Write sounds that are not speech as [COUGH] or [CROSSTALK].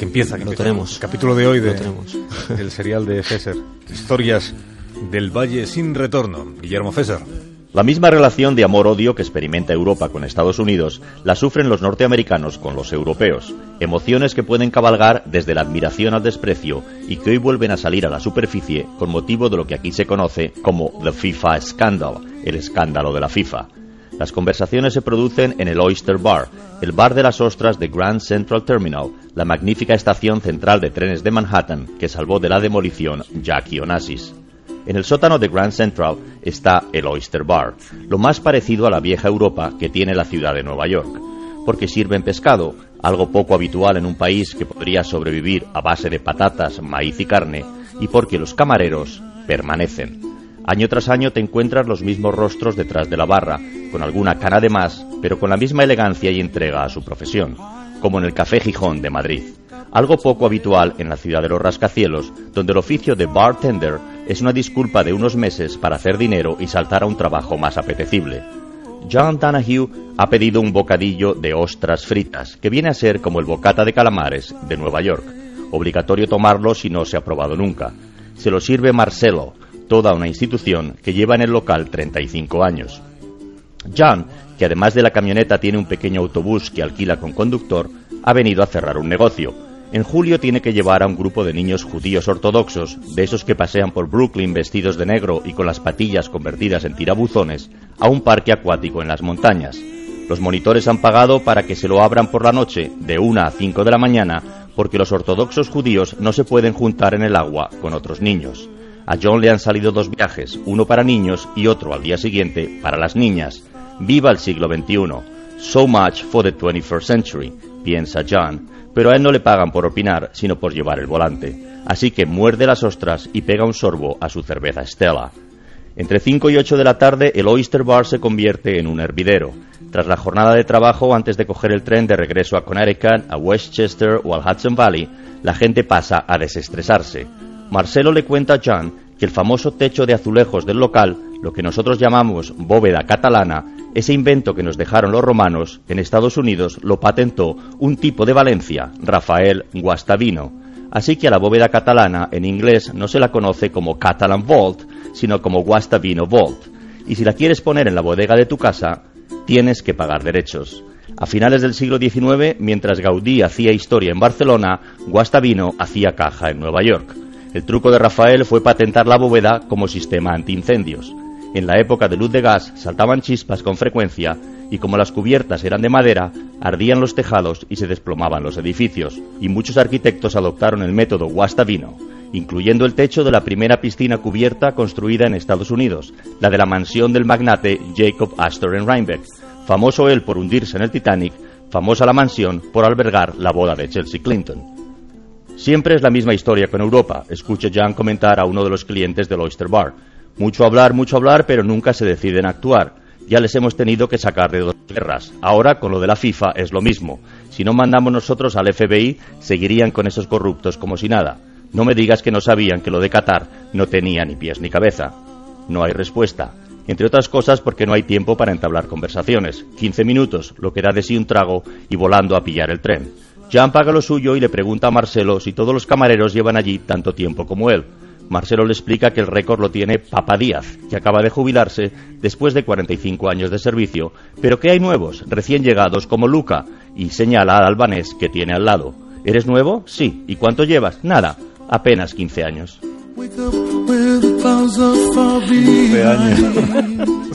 Que empieza, que Lo empieza. tenemos. El capítulo de hoy de, Lo tenemos. [LAUGHS] del serial de Fesser. Historias del Valle sin retorno. Guillermo Fesser. La misma relación de amor-odio que experimenta Europa con Estados Unidos la sufren los norteamericanos con los europeos. Emociones que pueden cabalgar desde la admiración al desprecio y que hoy vuelven a salir a la superficie con motivo de lo que aquí se conoce como The FIFA Scandal, el escándalo de la FIFA. Las conversaciones se producen en el Oyster Bar, el bar de las ostras de Grand Central Terminal, la magnífica estación central de trenes de Manhattan que salvó de la demolición Jackie Onassis. En el sótano de Grand Central está el Oyster Bar, lo más parecido a la vieja Europa que tiene la ciudad de Nueva York, porque sirven pescado, algo poco habitual en un país que podría sobrevivir a base de patatas, maíz y carne, y porque los camareros permanecen. Año tras año te encuentras los mismos rostros detrás de la barra, con alguna cana de más, pero con la misma elegancia y entrega a su profesión, como en el Café Gijón de Madrid. Algo poco habitual en la ciudad de los rascacielos, donde el oficio de bartender es una disculpa de unos meses para hacer dinero y saltar a un trabajo más apetecible. John Donahue ha pedido un bocadillo de ostras fritas, que viene a ser como el bocata de calamares de Nueva York. Obligatorio tomarlo si no se ha probado nunca. Se lo sirve Marcelo, toda una institución que lleva en el local 35 años. John, que además de la camioneta tiene un pequeño autobús que alquila con conductor, ha venido a cerrar un negocio. En julio tiene que llevar a un grupo de niños judíos ortodoxos, de esos que pasean por Brooklyn vestidos de negro y con las patillas convertidas en tirabuzones, a un parque acuático en las montañas. Los monitores han pagado para que se lo abran por la noche, de 1 a 5 de la mañana, porque los ortodoxos judíos no se pueden juntar en el agua con otros niños. A John le han salido dos viajes, uno para niños y otro al día siguiente para las niñas. Viva el siglo XXI. So much for the 21st century, piensa John, pero a él no le pagan por opinar, sino por llevar el volante. Así que muerde las ostras y pega un sorbo a su cerveza Stella. Entre 5 y 8 de la tarde, el Oyster Bar se convierte en un hervidero. Tras la jornada de trabajo, antes de coger el tren de regreso a Connecticut, a Westchester o al Hudson Valley, la gente pasa a desestresarse. Marcelo le cuenta a John que el famoso techo de azulejos del local, lo que nosotros llamamos bóveda catalana, ese invento que nos dejaron los romanos, en Estados Unidos lo patentó un tipo de Valencia, Rafael Guastavino. Así que a la bóveda catalana en inglés no se la conoce como Catalan Vault, sino como Guastavino Vault. Y si la quieres poner en la bodega de tu casa, tienes que pagar derechos. A finales del siglo XIX, mientras Gaudí hacía historia en Barcelona, Guastavino hacía caja en Nueva York. El truco de Rafael fue patentar la bóveda como sistema antiincendios. En la época de luz de gas saltaban chispas con frecuencia y como las cubiertas eran de madera, ardían los tejados y se desplomaban los edificios, y muchos arquitectos adoptaron el método Guastavino, incluyendo el techo de la primera piscina cubierta construida en Estados Unidos, la de la mansión del magnate Jacob Astor en Rhinebeck, famoso él por hundirse en el Titanic, famosa la mansión por albergar la boda de Chelsea Clinton. Siempre es la misma historia con Europa, escucha Jan comentar a uno de los clientes del Oyster Bar. Mucho hablar, mucho hablar, pero nunca se deciden a actuar. Ya les hemos tenido que sacar de dos guerras. Ahora, con lo de la FIFA, es lo mismo. Si no mandamos nosotros al FBI, seguirían con esos corruptos como si nada. No me digas que no sabían que lo de Qatar no tenía ni pies ni cabeza. No hay respuesta. Entre otras cosas porque no hay tiempo para entablar conversaciones. 15 minutos, lo que da de sí un trago y volando a pillar el tren. Jan paga lo suyo y le pregunta a Marcelo si todos los camareros llevan allí tanto tiempo como él. Marcelo le explica que el récord lo tiene Papa Díaz, que acaba de jubilarse después de 45 años de servicio, pero que hay nuevos, recién llegados como Luca, y señala al albanés que tiene al lado. ¿Eres nuevo? Sí. ¿Y cuánto llevas? Nada. Apenas 15 años. 15 años.